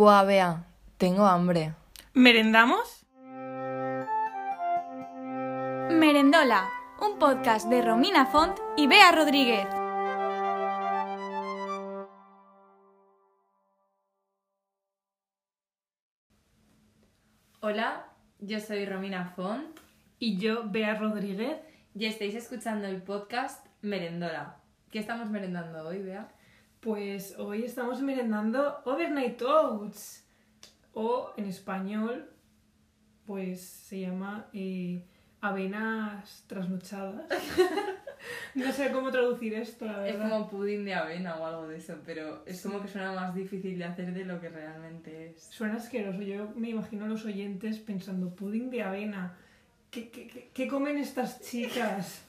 Buah, Bea, tengo hambre. ¿Merendamos? Merendola, un podcast de Romina Font y Bea Rodríguez. Hola, yo soy Romina Font Y yo, Bea Rodríguez. y estáis escuchando el podcast Merendola. ¿Qué estamos merendando hoy, Bea? Pues hoy estamos merendando Overnight Oats. O en español, pues se llama eh, avenas trasnochadas. no sé cómo traducir esto, la Es verdad. como pudín de avena o algo de eso, pero es como que suena más difícil de hacer de lo que realmente es. Suena asqueroso. Yo me imagino a los oyentes pensando, pudín de avena. ¿Qué, qué- qué- qué comen estas chicas?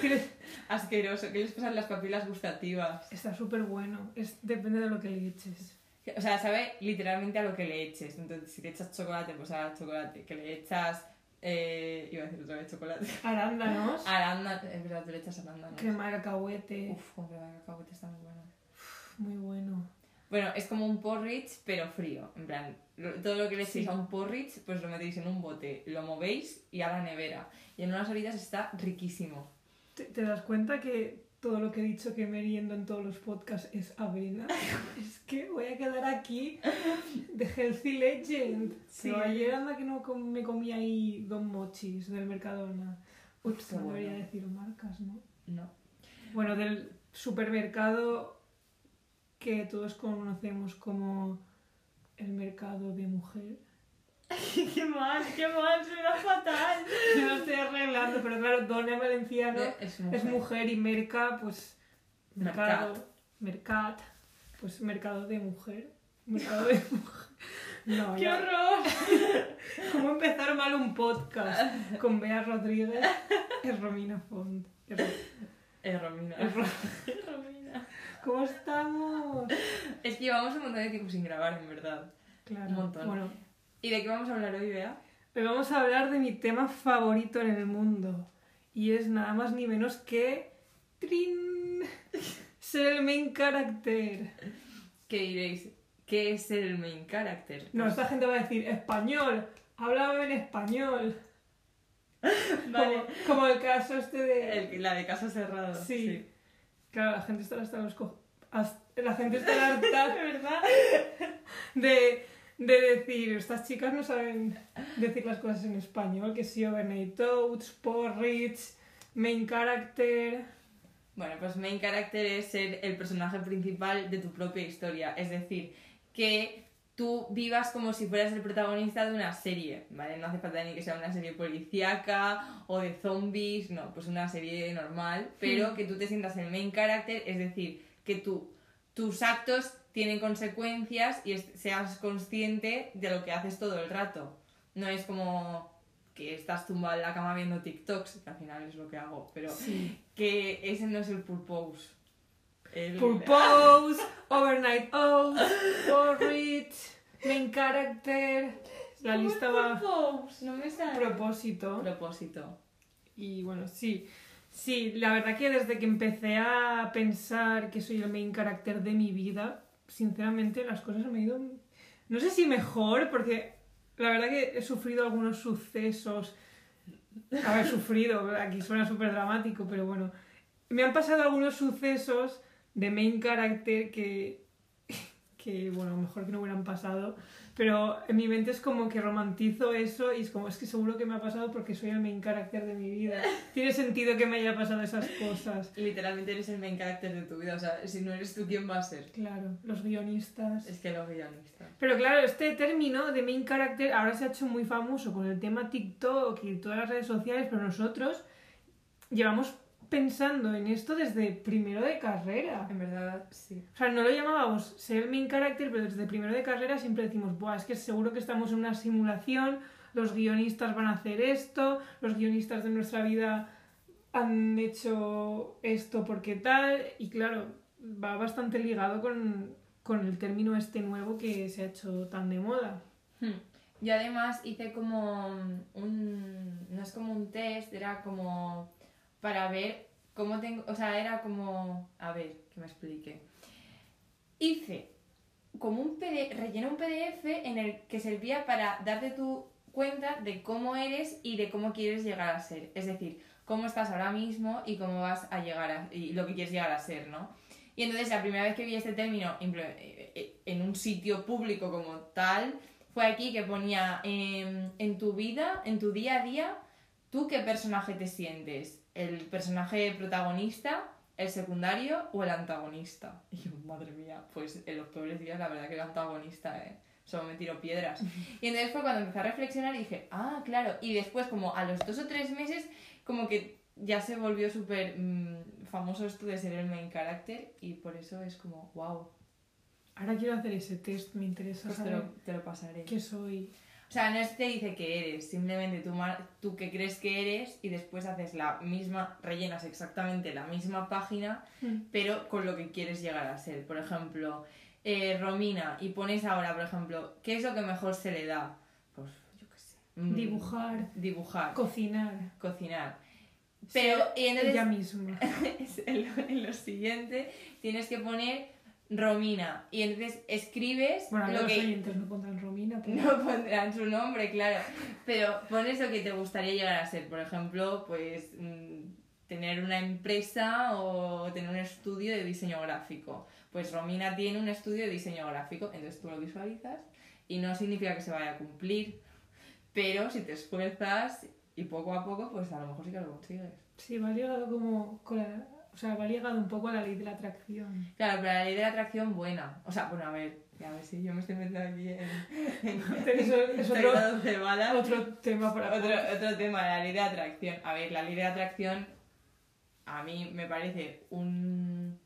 ¿Qué les- Asqueroso, ¿qué les pasan las papilas gustativas? Está súper bueno. Es, depende de lo que le eches. O sea, sabe literalmente a lo que le eches. Entonces, si le echas chocolate, pues a chocolate. Que le echas. Eh, iba a decir otra vez chocolate. Arándanos, Arándano, es verdad, tú le echas arándanos. crema de cacahuete. Uf, con crema de cacahuete está muy bueno. Muy bueno. Bueno, es como un porridge, pero frío. En plan, todo lo que le echéis Sí. a un porridge, pues lo metéis en un bote, lo movéis y a la nevera. Y en unas horitas está riquísimo. ¿Te, te das cuenta que todo lo que he dicho que meriendo en todos los podcasts es avena? es que voy a quedar aquí de Healthy Legend. Sí. Pero ayer anda que no com- me comí ahí dos mochis del Mercadona. Qué no debería bueno. decir marcas, ¿no? No. Bueno, del supermercado que todos conocemos como el mercado de mujer. ¡Qué mal, qué mal! Suena fatal. Yo lo estoy arreglando, pero claro, Dona Valenciano Es es mujer y Merca, pues. Mercat. Mercado. Mercat. Pues mercado de mujer. Mercado de mujer. No, ¡Qué ya. horror! ¿Cómo empezar mal un podcast? Con Bea Rodríguez es Romina Font. Es Ro- Es Romina. es Ro- Es Romina. ¿Cómo estamos? Es que llevamos un montón de tiempo sin grabar, en verdad. Claro. Un montón. Bueno, ¿Y de qué vamos a hablar hoy, Bea? hoy vamos a hablar de mi tema favorito en el mundo. Y es nada más ni menos que. ¡Trin! Ser el main character. ¿Qué diréis? ¿Qué es el main character? No, Pues- esta gente va a decir español. Háblame en español. Vale. Como, como el caso este de. El- la de casa cerrada. Sí. Claro, la gente estará hasta los co- La gente estará harta, ¿De verdad? de, de decir, estas chicas no saben decir las cosas en español, que sí, overnight oats, porridge, main character... Bueno, pues main character es ser el personaje principal de tu propia historia. Es decir, que tú vivas como si fueras el protagonista de una serie, ¿vale? No hace falta ni que sea una serie policíaca o de zombies, no, pues una serie normal, pero Hmm. que tú te sientas el main character, es decir, que tú, tus actos tienen consecuencias y seas consciente de lo que haces todo el rato. No es como que estás tumbado en la cama viendo TikToks, que al final es lo que hago, pero Sí. que ese no es el purpose. El... Purpose, overnight oats, porridge, main character... La ¿Cómo lista va... purpose? No me sale. Propósito. Propósito. Y bueno, sí. Sí, la verdad que desde que empecé a pensar que soy el main character de mi vida, sinceramente las cosas me han ido. No sé si mejor, porque la verdad que he sufrido algunos sucesos. Haber sufrido, aquí suena súper dramático, pero bueno. Me han pasado algunos sucesos de main character que. que, bueno, mejor que no hubieran pasado. Pero en mi mente es como que romantizo eso y es como, es que seguro que me ha pasado porque soy el main character de mi vida. Tiene sentido que me haya pasado esas cosas. Literalmente eres el main character de tu vida. O sea, si no eres tú, ¿quién va a ser? Claro, los guionistas. Es que los guionistas. Pero claro, este término de main character ahora se ha hecho muy famoso con el tema TikTok y todas las redes sociales, pero nosotros llevamos pensando en esto desde primero de carrera. En verdad, sí. O sea, no lo llamábamos ser main character, pero desde primero de carrera siempre decimos, Buah, es que seguro que estamos en una simulación, los guionistas van a hacer esto, los guionistas de nuestra vida han hecho esto porque tal, y claro, va bastante ligado con, con el término este nuevo que se ha hecho tan de moda. Hmm. Yo además hice como un... No es como un test, era como para ver cómo tengo... O sea, era como... A ver, que me explique. Hice como un PDF, rellené un PDF en el que servía para darte tu cuenta de cómo eres y de cómo quieres llegar a ser. Es decir, cómo estás ahora mismo y cómo vas a llegar a, y lo que quieres llegar a ser, ¿no? Y entonces la primera vez que vi este término imple- eh, eh, en un sitio público como tal, fue aquí que ponía em, en tu vida, en tu día a día, ¿tú qué personaje te sientes? ¿El personaje protagonista, el secundario o el antagonista? Y yo, madre mía, pues en los peores días la verdad que el antagonista, ¿eh? Solo me tiro piedras. Y entonces fue cuando empecé a reflexionar y dije, ah, claro. Y después, como a los dos o tres meses, como que ya se volvió súper mm, famoso esto de ser el main character y por eso es como, wow, Ahora quiero hacer ese test, me interesa pues te saber lo, te lo pasaré. qué soy. O sea, no es que te dice que eres, simplemente tú, tú que crees que eres y después haces la misma, rellenas exactamente la misma página, Mm. pero con lo que quieres llegar a ser. Por ejemplo, eh, Romina, y pones ahora, por ejemplo, ¿qué es lo que mejor se le da? Pues, yo qué sé. mm, Dibujar, Dibujar, cocinar. cocinar. Pero, ser y entonces, ella misma. en lo siguiente tienes que poner Romina y entonces escribes Bueno, lo los que oyentes no pondrán Romina, pero... no pondrán su nombre, claro, pero pones lo que te gustaría llegar a ser, por ejemplo, pues mm, tener una empresa o tener un estudio de diseño gráfico. Pues Romina tiene un estudio de diseño gráfico, entonces tú lo visualizas y no significa que se vaya a cumplir, pero si te esfuerzas y poco a poco, pues a lo mejor sí que lo consigues. Sí, va ligado como con la... O sea, va ligado un poco a la ley de la atracción. Claro, pero la ley de la atracción buena. O sea, bueno, a ver, a ver si yo me estoy metiendo aquí en, Eso es otro tema para... Otro, otro tema, la ley de atracción. A ver, la ley de atracción a mí me parece un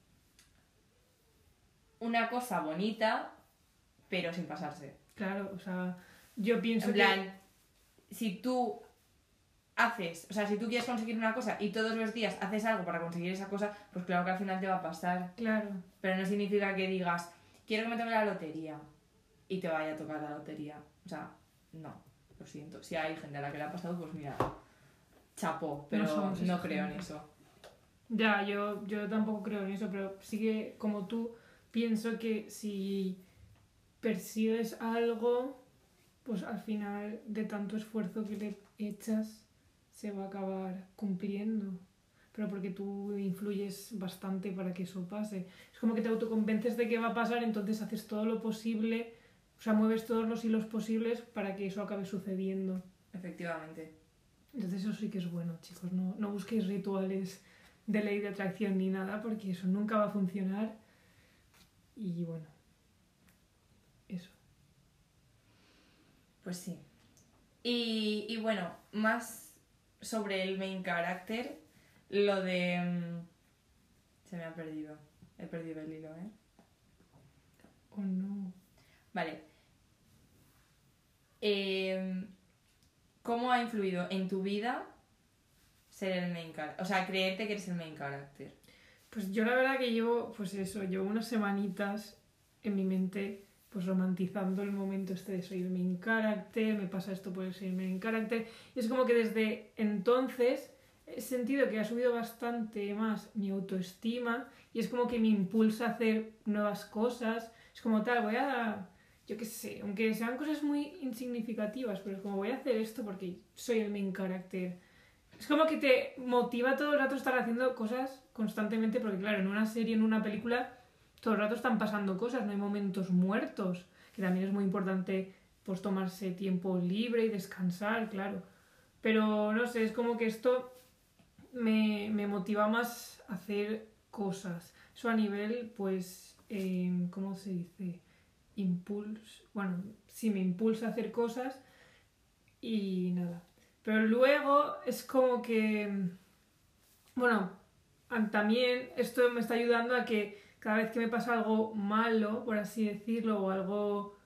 una cosa bonita, pero sin pasarse. Claro, o sea, yo pienso En plan, si tú haces, o sea, si tú quieres conseguir una cosa y todos los días haces algo para conseguir esa cosa, pues claro que al final te va a pasar. Claro, Pero no significa que digas, quiero que me toque la lotería y te vaya a tocar la lotería. O sea, no, lo siento. Si hay gente a la que le ha pasado, pues mira, chapó, pero no, creo en eso. ya, yo, yo tampoco creo en eso, pero sí que como tú pienso que si persigues algo, pues al final de tanto esfuerzo que le echas se va a acabar cumpliendo. Pero porque tú influyes bastante para que eso pase. Es como que te autoconvences de que va a pasar, entonces haces todo lo posible, o sea, mueves todos los hilos posibles para que eso acabe sucediendo. Efectivamente. Entonces eso sí que es bueno, chicos. No, no busquéis rituales de ley de atracción ni nada, porque eso nunca va a funcionar. Y bueno, eso. Pues sí. Y, y bueno, más sobre el main character, lo de... mm, Se me ha perdido. He perdido el hilo, ¿eh? O no. Vale. Em, ¿Cómo ha influido en tu vida ser el main character? O sea, creerte que eres el main character. Pues yo la verdad que llevo, pues eso, llevo unas semanitas en mi mente, pues romantizando el momento este de soy main character, me pasa esto por ser main character. Y es como que desde entonces he sentido que ha subido bastante más mi autoestima y es como que me impulsa a hacer nuevas cosas. Es como tal, voy a, yo qué sé, aunque sean cosas muy insignificativas, pero es como voy a hacer esto porque soy el main character. Es como que te motiva todo el rato estar haciendo cosas constantemente, porque claro, en una serie, en una película, todo el rato están pasando cosas, no hay momentos muertos, que también es muy importante pues tomarse tiempo libre y descansar, claro. Pero no sé, es como que esto me, me motiva más a hacer cosas. Eso a nivel, pues, eh, ¿cómo se dice? Impulso. Bueno, sí, me impulsa a hacer cosas y nada. Pero luego es como que, bueno, también esto me está ayudando a que cada vez que me pasa algo malo, por así decirlo, o algo,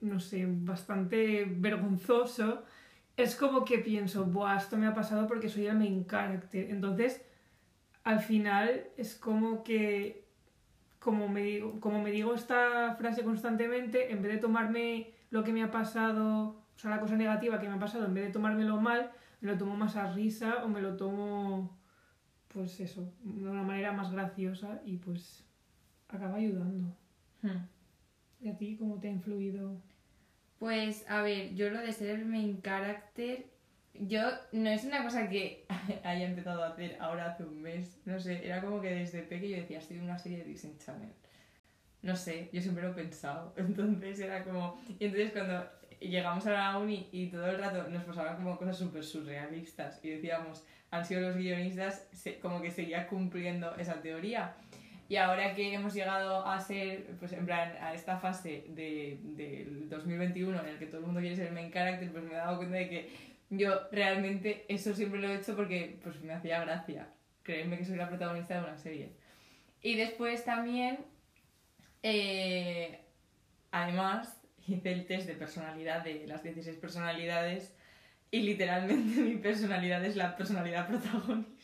no sé, bastante vergonzoso, es como que pienso, Buah, esto me ha pasado porque soy el main character. Entonces, al final es como que, como me digo, como me digo esta frase constantemente, en vez de tomarme lo que me ha pasado, o sea, la cosa negativa que me ha pasado, en vez de tomármelo mal, me lo tomo más a risa o me lo tomo, pues eso, de una manera más graciosa y pues acaba ayudando. Hmm. ¿Y a ti cómo te ha influido? Pues, a ver, yo lo de ser el main character, yo no es una cosa que haya empezado a hacer ahora hace un mes, no sé, era como que desde pequeño yo decía, estoy en una serie de Disney Channel. No sé, yo siempre lo he pensado. Entonces era como. Y entonces cuando llegamos a la uni y todo el rato nos pasaban como cosas súper surrealistas y decíamos, han sido los guionistas, como que seguía cumpliendo esa teoría. Y ahora que hemos llegado a ser, pues en plan, a esta fase de, del 2021 en el que todo el mundo quiere ser el main character, pues me he dado cuenta de que yo realmente eso siempre lo he hecho porque pues me hacía gracia creerme que soy la protagonista de una serie. Y después también, eh, además, hice el test de personalidad de las 16 personalidades y literalmente mi personalidad es la personalidad protagonista.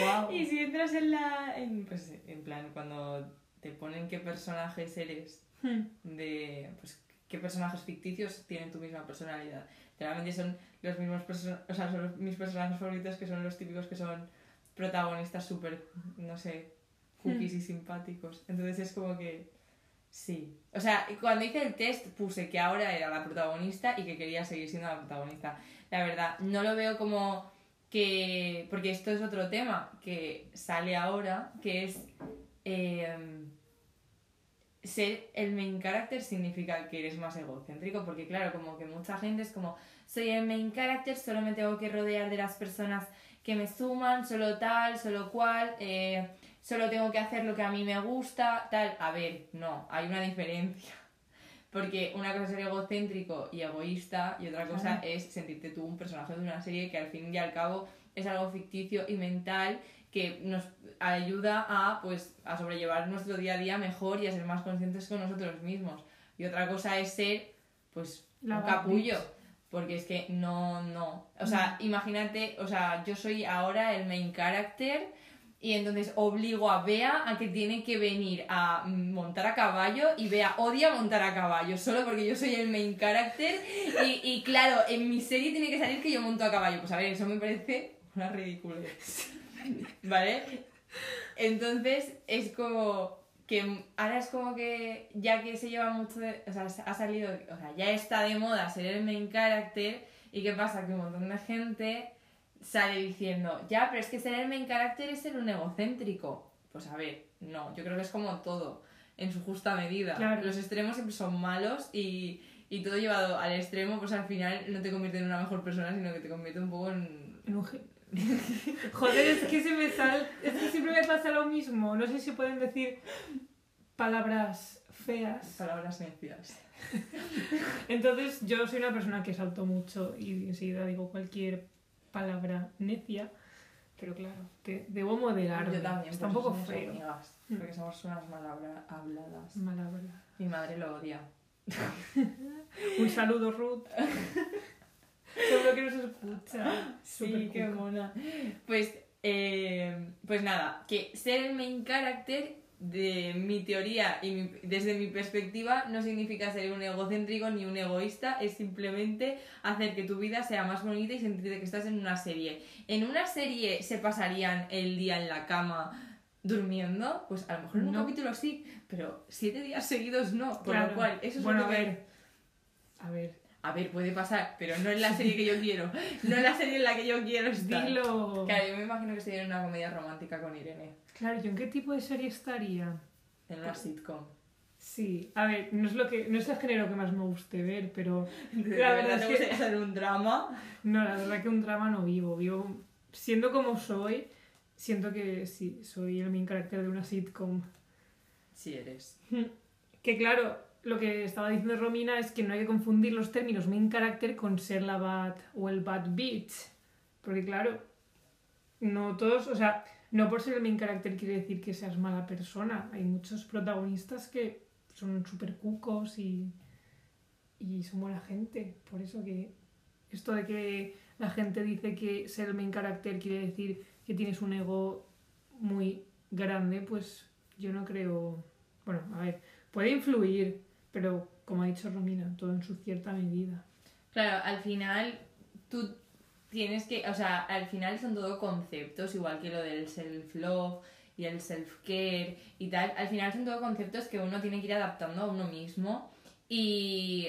¡Wow! Y si entras en la. En, pues, en plan, cuando te ponen qué personajes eres, de. Pues, qué personajes ficticios tienen tu misma personalidad. Realmente son los mismos o sea, son mis personajes favoritos que son los típicos que son protagonistas súper, no sé, cookies y simpáticos. Entonces es como que. Sí. O sea, cuando hice el test puse que ahora era la protagonista y que quería seguir siendo la protagonista. La verdad, no lo veo como que. Porque esto es otro tema que sale ahora, que es. eh, ser el main character significa que eres más egocéntrico, porque claro, como que mucha gente es como, soy el main character, solo me tengo que rodear de las personas que me suman, solo tal, solo cual, eh, solo tengo que hacer lo que a mí me gusta, tal. A ver, no, hay una diferencia. Porque una cosa es ser egocéntrico y egoísta y otra cosa es sentirte tú un personaje de una serie que al fin y al cabo es algo ficticio y mental que nos ayuda a pues a sobrellevar nuestro día a día mejor y a ser más conscientes con nosotros mismos. Y otra cosa es ser pues La un capullo. Porque es que no, no. O sea, imagínate, o sea, yo soy ahora el main character y entonces obligo a Bea a que tiene que venir a montar a caballo y Bea odia montar a caballo solo porque yo soy el main character y, y claro, en mi serie tiene que salir que yo monto a caballo. Pues a ver, eso me parece una ridiculez. ¿Vale? Entonces es como que ahora es como que ya que se lleva mucho de, o sea, ha salido, o sea, ya está de moda ser el main character y qué pasa que un montón de gente sale diciendo, ya, pero es que ser el main character es ser un egocéntrico. Pues a ver, no, yo creo que es como todo, en su justa medida. Claro. Los extremos siempre son malos y, y todo llevado al extremo, pues al final no te convierte en una mejor persona, sino que te convierte un poco en... En un Joder, es que se me sal... Es que siempre me pasa lo mismo. No sé si pueden decir palabras feas. Palabras necias. Entonces, yo soy una persona que salto mucho y enseguida digo cualquier palabra necia. Pero claro, te, debo moderarme. Yo también, Está un poco feo. amigas, Mm. porque somos unas mal habla- habladas. Mala verdad. Mi madre lo odia. Un saludo, Ruth. Seguro que nos escucha. Sí, qué mona. Pues, eh, pues nada, que ser el main character de mi teoría y mi- desde mi perspectiva no significa ser un egocéntrico ni un egoísta, es simplemente hacer que tu vida sea más bonita y sentirte que estás en una serie. En una serie se pasarían el día en la cama durmiendo, pues a lo mejor en un No. capítulo sí, pero siete días seguidos no, por Claro. lo cual eso es bueno, lo a que ver. A ver, A ver, puede pasar, pero no en la serie que yo quiero. No en la serie en la que yo quiero estar. dilo. Claro, yo me imagino que sería una comedia romántica con Irene. Claro, ¿yo en qué tipo de serie estaría? En una sitcom. Sí, a ver, no es lo que no es el género que más me guste ver, pero La verdad, es que- hacer un drama. no, la verdad que un drama no vivo, vivo siendo como soy, siento que sí, soy el main carácter de una sitcom. Si eres. Que claro, lo que estaba diciendo Romina es que no hay que confundir los términos main character con ser la bad o el bad bitch. Porque claro, no todos, o sea, no por ser el main character quiere decir que seas mala persona. Hay muchos protagonistas que son súper cucos y, y son buena gente. Por eso que esto de que la gente dice que ser el main character quiere decir que tienes un ego muy grande, pues yo no creo... Bueno, a ver, puede influir, pero como ha dicho Romina, todo en su cierta medida. Claro, al final tú tienes que. O sea, al final son todo conceptos, igual que lo del self-love y el self-care y tal, al final son todo conceptos que uno tiene que ir adaptando a uno mismo y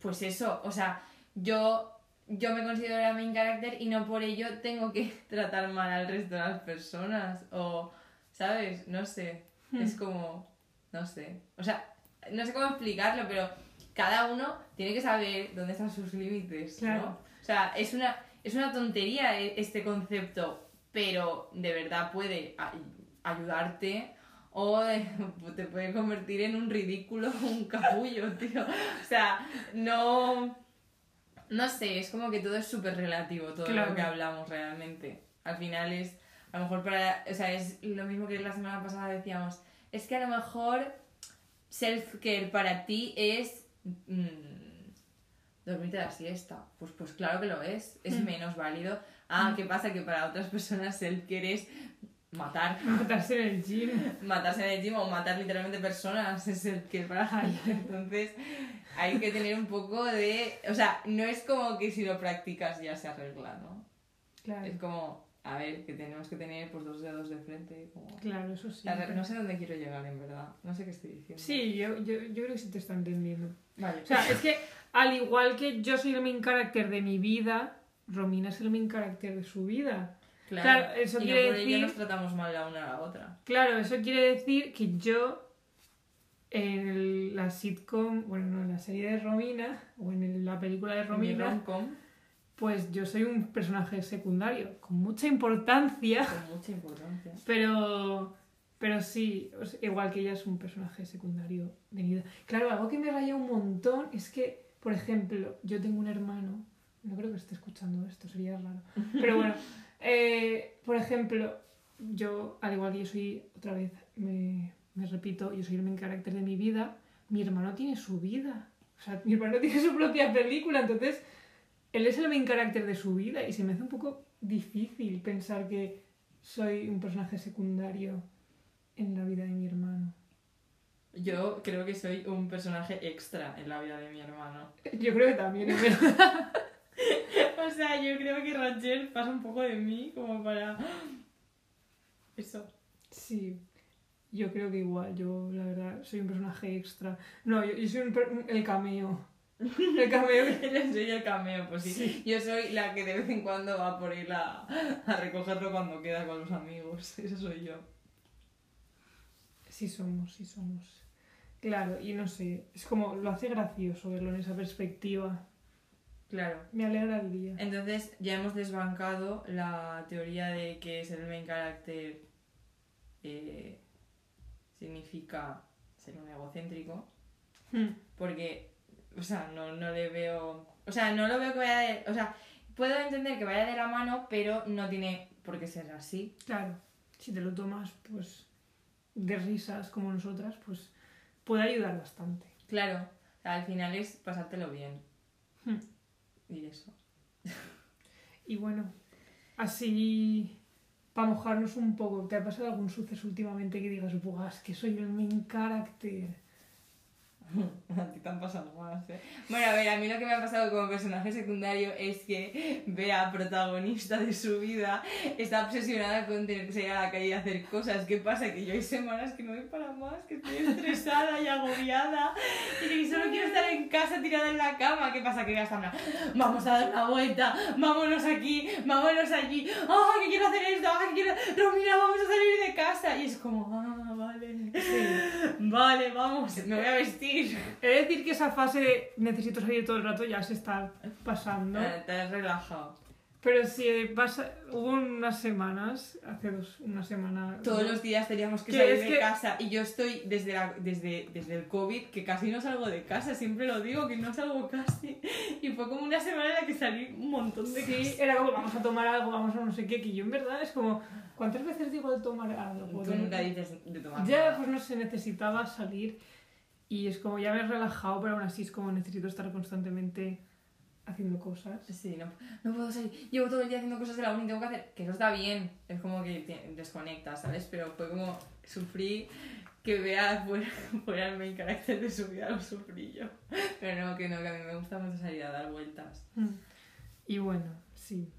pues eso, o sea, yo yo me considero la main character y no por ello tengo que tratar mal al resto de las personas o ¿sabes? No sé, es como no sé, o sea, no sé cómo explicarlo, pero cada uno tiene que saber dónde están sus límites, Claro. ¿no? O sea, es una, es una tontería e- este concepto, pero de verdad puede ayudarte o te puede convertir en un ridículo, un capullo, tío. O sea, no... No sé, es como que todo es súper relativo, todo Claro. lo que hablamos realmente. Al final es, a lo mejor para... O sea, es lo mismo que la semana pasada decíamos, es que a lo mejor self-care para ti es... mm, dormirte la siesta. Pues, pues claro que lo es. Es Mm. menos válido. Ah, ¿qué pasa? Que para otras personas self-care es matar. Matarse en el gym. Matarse en el gym o matar literalmente personas es el que para Entonces hay que tener un poco de... O sea, no es como que si lo practicas ya se arregla, ¿no? Claro, Es como, a ver, que tenemos que tener pues dos dedos de frente. Como... claro, eso sí. La No sé dónde quiero llegar, en verdad. No sé qué estoy diciendo. Sí, yo, yo, yo creo que sí te está entendiendo. Vale. O sea, es que al igual que yo soy el main character de mi vida, Romina es el main character de su vida. claro, eso y quiere no por ello decir- nos tratamos mal la una a la otra. Claro, eso quiere decir que yo en el- la sitcom, bueno, no, en la serie de Romina, o en el- la película de Mi Romina, rom-com pues yo soy un personaje secundario, con mucha importancia, con mucha importancia. pero, pero sí, igual que ella es un personaje secundario de mi vida. Claro, algo que me raya un montón es que, por ejemplo, yo tengo un hermano, no creo que esté escuchando esto, sería raro, pero bueno, eh, por ejemplo, yo, al igual que yo soy, otra vez, me, me repito, yo soy el main carácter de mi vida, mi hermano tiene su vida. O sea, mi hermano tiene su propia película, entonces él es el main carácter de su vida y se me hace un poco difícil pensar que soy un personaje secundario en la vida de mi hermano. Yo creo que soy un personaje extra en la vida de mi hermano. Yo creo que también, es verdad. O sea, yo creo que Roger pasa un poco de mí como para... Eso. Sí, yo creo que igual, yo la verdad soy un personaje extra. No, yo, yo soy un- el cameo. El cameo. Yo soy el cameo, pues sí. Sí. Yo soy la que de vez en cuando va por ir a, a recogerlo cuando queda con los amigos. Eso soy yo. Sí somos, sí somos. Claro, y no sé, es como, lo hace gracioso verlo en esa perspectiva. Claro. Me alegra el día. Entonces ya hemos desbancado la teoría de que ser el main character eh, significa ser un egocéntrico. Hmm, Porque, o sea, no, no le veo. O sea, no lo veo que vaya de. O sea, puedo entender que vaya de la mano, pero no tiene por qué ser así. Claro, si te lo tomas, pues, de risas como nosotras, pues, puede ayudar bastante. Claro, o sea, al final es pasártelo bien. Hmm. Y eso. Y bueno, así, para mojarnos un poco, ¿te ha pasado algún suceso últimamente que digas, buah, es que soy el main character? A ti te han pasado más, ¿eh? Bueno, a ver, a mí lo que me ha pasado como personaje secundario es que Bea, protagonista de su vida, está obsesionada con tener que salir a la calle y hacer cosas. ¿Qué pasa? Que yo hay semanas que no voy para más, que estoy estresada y agobiada y que solo quiero estar en casa tirada en la cama. ¿Qué pasa? Que en plan, vamos a dar una vuelta, vámonos aquí, vámonos allí, ¡ah, que quiero hacer esto! ¡ah, que quiero... Romina, vamos a salir de casa! Y es como, ah, vale, vale, vamos, me voy a vestir. He de decir que esa fase de necesito salir todo el rato ya se está pasando. Te has relajado. Pero sí, pasa, hubo unas semanas, hace dos, una semana... Todos los días teníamos que salir de que- casa y yo estoy desde, la- desde, desde el COVID que casi no salgo de casa, siempre lo digo que no salgo casi. Y fue como una semana en la que salí un montón de Sí, era como vamos a tomar algo, vamos a no sé qué, que yo en verdad es como, ¿cuántas veces digo de tomar algo? Tú nunca dices de tomar Ya, nada. pues no sé, necesitaba salir y es como ya me he relajado, pero aún así es como necesito estar constantemente haciendo cosas. Sí, no, no puedo salir. Llevo todo el día haciendo cosas de la uni, tengo que hacer. Que eso está bien. Es como que te desconectas, ¿sabes? Pero fue como sufrí que vea fuera, fuera el main carácter de su vida, lo sufrí yo. Pero no, que no, que a mí me gusta mucho salir a dar vueltas. Mm. Y bueno, sí.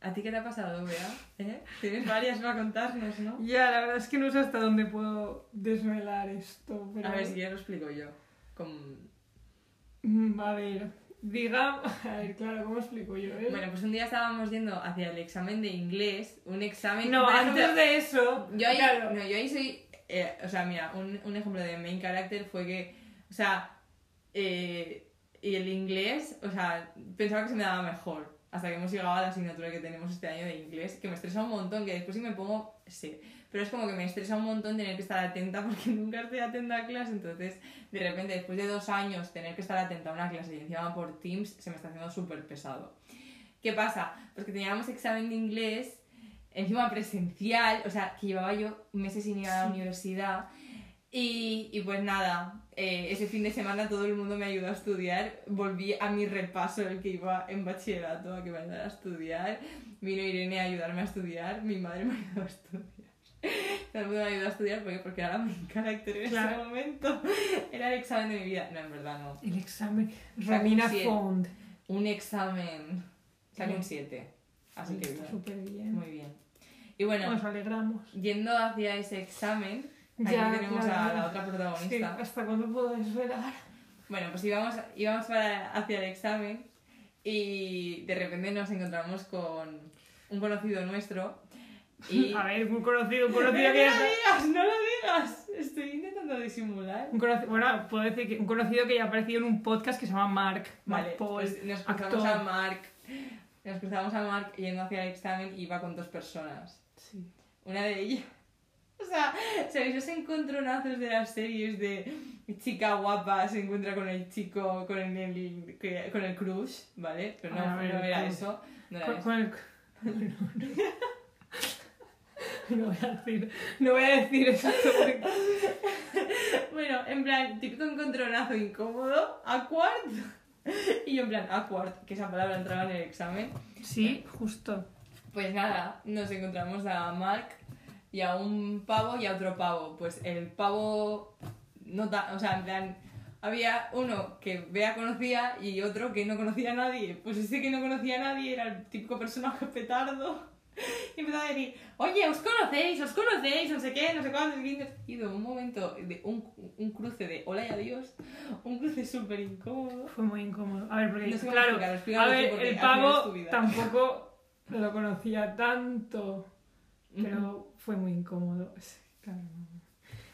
¿A ti qué te ha pasado, Bea? ¿Eh? Tienes varias para contarnos, ¿no? Ya, la verdad es que no sé hasta dónde puedo desvelar esto. Pero... A ver, si quieres lo explico yo. Con... Mm, A ver, diga... A ver, claro, ¿cómo explico yo? eh? Bueno, pues un día estábamos yendo hacia el examen de inglés, un examen... no, antes ejemplo, de eso... Yo ahí, claro, no, yo ahí soy... eh, o sea, mira, un, un ejemplo de main character fue que... O sea, eh, y el inglés, o sea, pensaba que se me daba mejor. Hasta que hemos llegado a la asignatura que tenemos este año de inglés, que me estresa un montón, que después si me pongo... Sí, pero es como que me estresa un montón tener que estar atenta porque nunca estoy atenta a clase, entonces de repente después de dos años tener que estar atenta a una clase y encima por Teams se me está haciendo súper pesado. ¿Qué pasa? Pues que teníamos examen de inglés, encima presencial, o sea, que llevaba yo meses sin ir a la universidad. Y, y pues nada, eh, ese fin de semana todo el mundo me ayudó a estudiar. Volví a mi repaso, el que iba en bachillerato, a que me ayudara a estudiar. Vino Irene a ayudarme a estudiar, mi madre me ayudó a estudiar. Todo el mundo me ayudó a estudiar porque, porque era mi carácter en ese Claro. momento. Era el examen de mi vida. No, en verdad no. El examen... Romina. Font. Un examen. Saqué un 7. Así que Está bien. súper bien. Muy bien. Y bueno, Nos alegramos. yendo hacia ese examen, aquí Ya, tenemos a claro. la otra protagonista. ¿Hasta cuándo puedo desvelar? Bueno, pues íbamos, íbamos para- hacia el examen y de repente nos encontramos con un conocido nuestro. Y... A ver, un conocido, un ¡No lo conocido que ya... digas! ¡No lo digas! Estoy intentando disimular. Un bueno, puedo decir que un conocido que ya ha aparecido en un podcast que se llama Mark. Vale, Mark Paul, pues nos cruzamos actor. a Mark. Nos cruzamos a Mark yendo hacia el examen y iba con dos personas. Sí. Una de ellas. O sea, ¿sabéis esos encontronazos de las series de chica guapa se encuentra con el chico, con el, con el crush, ¿vale? Pero no, ver, no era eso. No era Con, eso. con el... No voy a decir, no voy a decir eso. Bueno, en plan, típico encontronazo incómodo, awkward. Y yo en plan, awkward, que esa palabra entraba en el examen. Sí, justo. Pues nada, nos encontramos a Mark y a un pavo y a otro pavo. Pues el pavo, no ta- o sea, en plan, había uno que Bea conocía y otro que no conocía a nadie. Pues ese que no conocía a nadie era el típico personaje petardo. Y empezaba a decir, oye, os conocéis, os conocéis, no sé qué, no sé cuántos. no sé qué". Y de un momento, de un, un cruce de hola y adiós, un cruce súper incómodo. Fue muy incómodo. A ver, porque, No sé claro, explicarlo, a ver, el pavo tampoco lo conocía tanto, pero fue muy incómodo. Claro.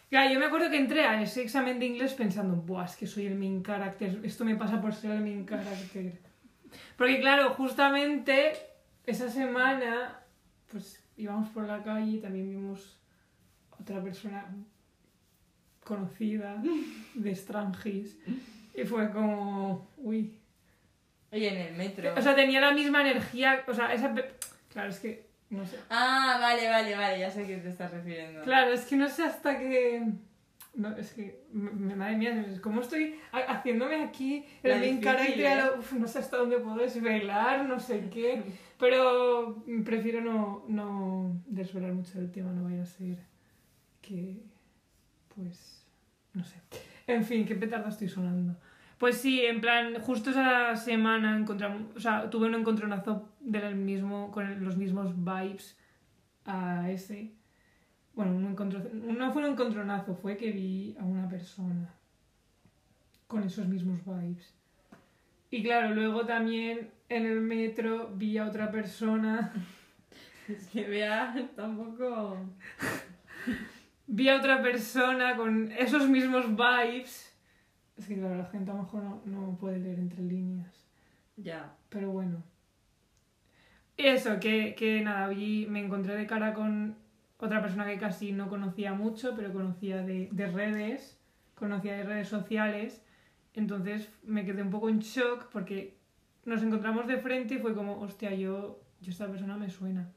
Claro, yo me acuerdo que entré a ese examen de inglés pensando, buah, es que soy el main character, esto me pasa por ser el main character. Porque claro, justamente esa semana, pues íbamos por la calle y también vimos otra persona conocida de Strangis y fue como, uy. Oye, en el metro. O sea, tenía la misma energía, o sea, esa... Claro, es que, no sé. Ah, vale, vale, vale, ya sé a qué te estás refiriendo. Claro, es que no sé hasta que... No, es que, madre mía, ¿cómo estoy ha- haciéndome aquí el main character? ¿eh? uf, no sé hasta dónde puedo desvelar, no sé qué. Pero prefiero no, no desvelar mucho del tema, no vaya a ser que... Pues... No sé. En fin, qué petarda estoy sonando. Pues sí, en plan, justo esa semana encontramos, o sea, tuve un encontronazo del mismo, con los mismos vibes a ese. Bueno, un encontro, no fue un encontronazo, fue que vi a una persona con esos mismos vibes. Y claro, luego también en el metro vi a otra persona, Es que vea, tampoco. vi a otra persona con esos mismos vibes. Es que claro, la gente a lo mejor no, no puede leer entre líneas. Ya. Pero bueno. Eso, que, que nada, vi, me encontré de cara con otra persona que casi no conocía mucho, pero conocía de, de redes, conocía de redes sociales. Entonces me quedé un poco en shock porque nos encontramos de frente y fue como, hostia, yo, yo esta persona me suena.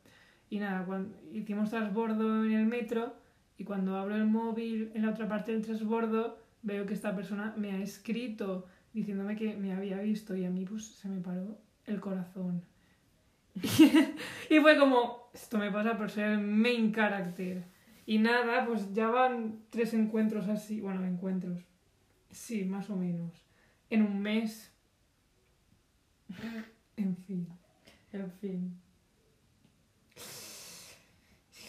Y nada, cuando hicimos transbordo en el metro y cuando abro el móvil en la otra parte del transbordo veo que esta persona me ha escrito diciéndome que me había visto y a mí pues se me paró el corazón. y fue como, esto me pasa por ser el main character. Y nada, pues ya van tres encuentros así, bueno, encuentros, sí, más o menos, en un mes. En fin. En fin.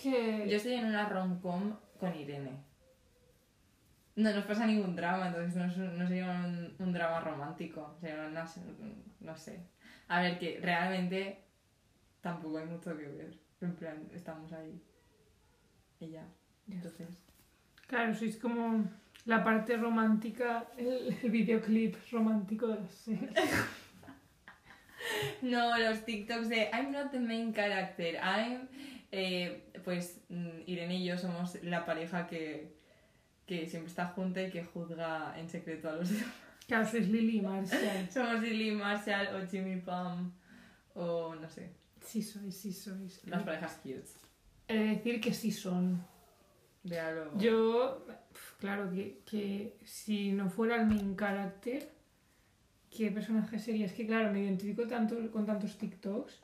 Yo estoy en una rom-com con Irene. No nos pasa ningún drama, entonces no, es un- no sería un, un drama romántico. Sería una- no sé. A ver, que realmente tampoco hay mucho que ver. En plan, estamos ahí. Y ya. Entonces. Claro, sois como la parte romántica, el, el videoclip romántico de la serie. No, los TikToks de I'm not the main character, I'm. eh, pues mm, Irene y yo somos la pareja que, que siempre está junta y que juzga en secreto a los demás. Claro, sois Lily y Marshall. Somos Lily Marshall o Jimmy Pam o no sé, Sí sois, sí sois. las parejas cute. He de decir que sí son. Véalo. Yo, claro, que, que si no fuera el main character, ¿qué personaje sería? Es que, claro, me identifico tanto con tantos TikToks.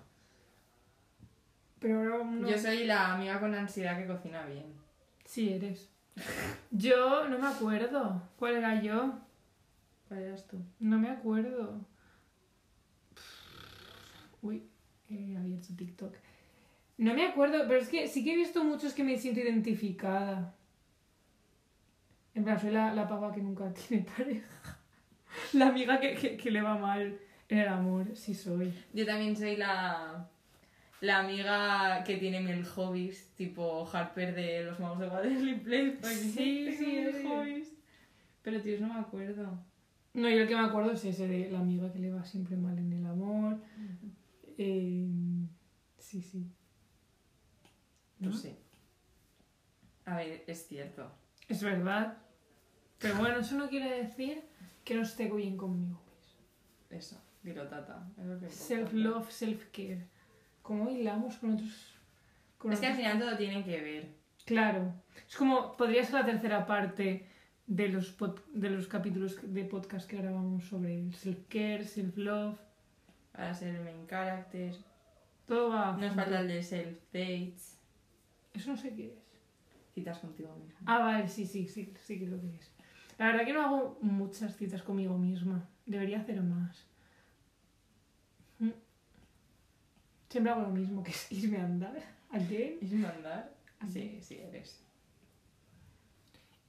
Pero ahora no... Yo soy la amiga con ansiedad que cocina bien. Sí eres. Yo no me acuerdo. ¿Cuál era yo? ¿Cuál eras tú? No me acuerdo. Uy, he abierto TikTok. No me acuerdo, pero es que sí que he visto muchos que me siento identificada. En plan, soy la, la pava que nunca tiene pareja. La amiga que, que, que le va mal en el amor, sí soy. Yo también soy la, la amiga que tiene mil hobbies, tipo Harper de los magos de Waverly Place. porque Sí, sí, mil hobbies. Pero tío, no me acuerdo. No, yo el que me acuerdo es ese de la amiga que le va siempre mal en el amor. Eh, sí, sí. ¿No? Pues sí. A ver, es cierto. Es verdad. Pero bueno, eso no quiere decir que no esté bien conmigo. Eso, dilo tata. Self-love, self-care. ¿Cómo hilamos con otros...? con Es que al otros- final todo tiene que ver. Claro. Es como, podría ser la tercera parte de los, pod- de los capítulos de podcast que grabamos sobre el self-care, self-love. Para ser el main character. Todo va... Nos falta el de self-dates. Eso no sé qué es. Citas contigo mismo. Ah, vale, sí, sí, sí, sí que lo que es. La verdad que no hago muchas citas conmigo misma. Debería hacer más. Mm. Siempre hago lo mismo, que es irme a andar. Again. ¿Es mandar? Again. Sí, sí, eres.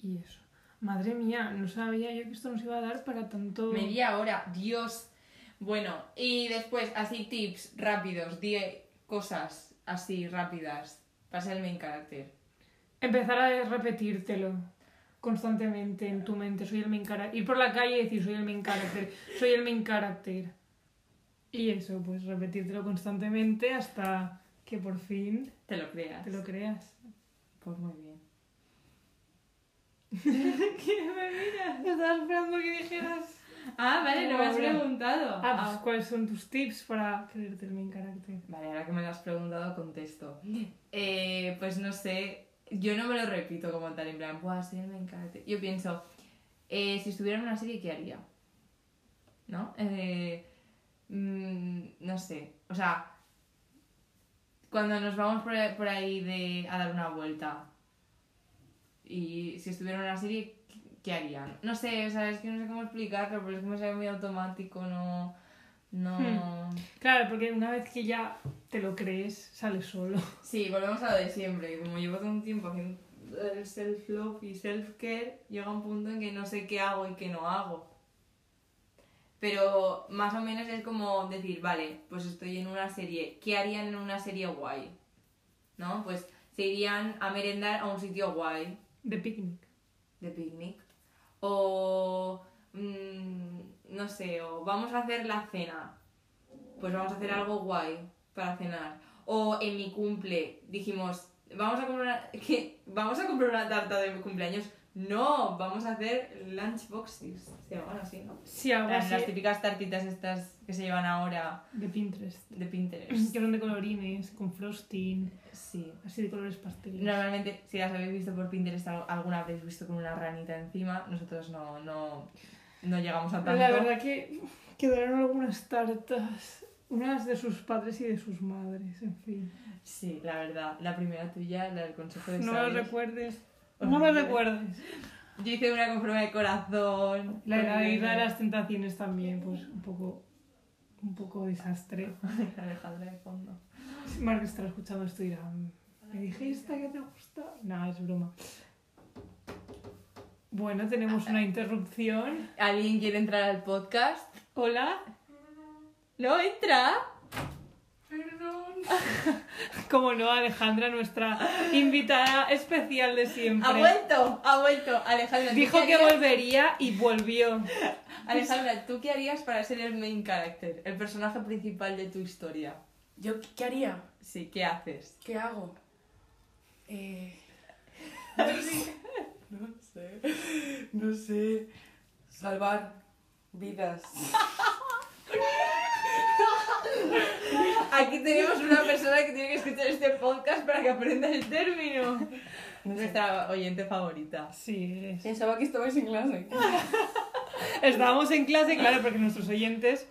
Y eso. Madre mía, no sabía yo que esto nos iba a dar para tanto... Media hora, Dios. Bueno, y después, así tips rápidos, 10 cosas así rápidas para ser el main character. Empezar a repetírtelo constantemente en tu mente. Soy el main character. Ir por la calle y decir soy el main character. Soy el main character. Y eso, pues repetírtelo constantemente hasta que por fin Te lo creas. te lo creas. Pues muy bien. ¿Qué me miras? Estaba esperando que dijeras. Ah, vale, no me has preguntado. Ah, pues ¿cuáles son tus tips para creerte el main character? Vale, ahora que me lo has preguntado, contesto. Eh, pues no sé, yo no me lo repito como tal, en plan, Buah, soy el main character. Yo pienso, eh, si estuviera en una serie, ¿qué haría? ¿No? Eh, mm, no sé, o sea, cuando nos vamos por ahí, por ahí de, a dar una vuelta y si estuviera en una serie, ¿qué harían? No sé, o sea, es que no sé cómo explicarlo, pero es que me sale muy automático, no... No... Hmm. Claro, porque una vez que ya te lo crees, sale solo. Sí, volvemos a lo de siempre. Como llevo todo un tiempo haciendo el self-love y self-care, llega un punto en que no sé qué hago y qué no hago. Pero más o menos es como decir, vale, pues estoy en una serie. ¿Qué harían en una serie guay? ¿No? Pues se irían a merendar a un sitio guay De picnic. de picnic. O. mm, no sé, o vamos a hacer la cena. Pues vamos a hacer algo guay para cenar. O en mi cumple dijimos, vamos a comprar una, ¿qué? ¿Vamos a comprar una tarta de cumpleaños. No, vamos a hacer lunchboxes. Se llaman así, ¿no? Sí, algo Las, así. las típicas tartitas estas que se llevan ahora De Pinterest. de Pinterest. Que son de colorines, con frosting, Sí. así de colores pasteles. Normalmente, si las habéis visto por Pinterest, al- alguna habréis visto con una ranita encima. Nosotros no, no, no llegamos a tanto. La verdad que quedaron algunas tartas, unas de sus padres y de sus madres, en fin. Sí, la verdad. La primera tuya, la del consejo de No lo sabios. recuerdes. No lo recuerdes. Yo hice una con forma de corazón. La, isla de las tentaciones también, pues un poco, un poco desastre. Alejandra de fondo. Mark estará escuchando esto y dirá, "Mm, Me dijiste que te gusta. No, es broma. Bueno, tenemos una interrupción. ¿Alguien quiere entrar al podcast? Hola. ¿No entra? Perdón. Como no, Alejandra, nuestra invitada especial de siempre. Ha vuelto, ha vuelto. Alejandra, ¿tú Dijo que volvería y volvió. Alejandra, ¿tú qué harías para ser el main character? El personaje principal de tu historia. ¿Yo qué haría? Sí, ¿qué haces? ¿Qué hago? Eh... No sé. No sé. No sé. Salvar vidas. Aquí tenemos una persona que tiene que escuchar este podcast para que aprenda el término. Nuestra oyente favorita. Sí, es. Pensaba que estabais en clase. Estábamos en clase, claro, porque nuestros oyentes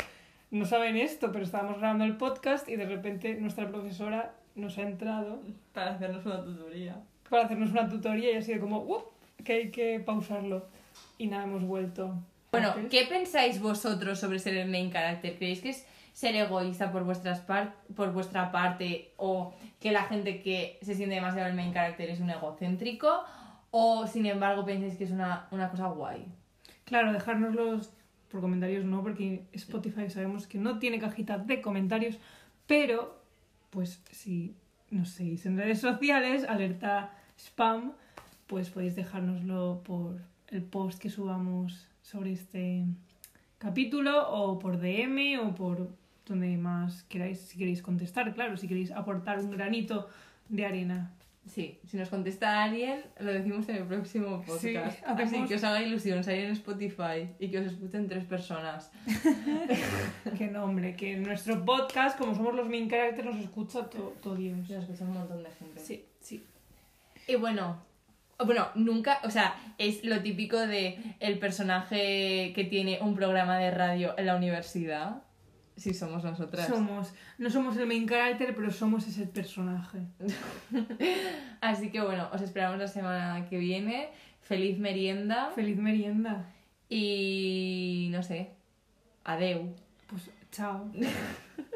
no saben esto, pero estábamos grabando el podcast y de repente nuestra profesora nos ha entrado Para hacernos una tutoría. para hacernos una tutoría y ha sido como, "Uh, que hay que pausarlo. Y nada, hemos vuelto. Bueno. ¿qué pensáis vosotros sobre ser el main character? ¿Creéis que es ser egoísta por, vuestras par- por vuestra parte o que la gente que se siente demasiado el main character es un egocéntrico? ¿O sin embargo pensáis que es una, una cosa guay? Claro, dejárnoslos por comentarios no, porque Spotify sabemos que no tiene cajita de comentarios, pero pues si nos seguís en redes sociales, alerta spam, pues podéis dejárnoslo por el post que subamos sobre este capítulo o por DM o por donde más queráis, si queréis contestar, claro, si queréis aportar un granito de arena. Sí, si nos contesta alguien, lo decimos en el próximo podcast. Sí, Así hacemos- que os haga ilusión salir en Spotify y que os escuchen tres personas. Que nombre, que en nuestro podcast, como somos los main characters, nos escucha to- todo Dios. Nos escucha un montón de gente. Sí, sí. Y bueno, bueno, nunca, o sea, es lo típico de el personaje que tiene un programa de radio en la universidad. Si somos nosotras. Somos, no somos el main character, pero somos ese personaje. Así que bueno, os esperamos la semana que viene. Feliz merienda. Feliz merienda. Y no sé. Adeu. Pues chao.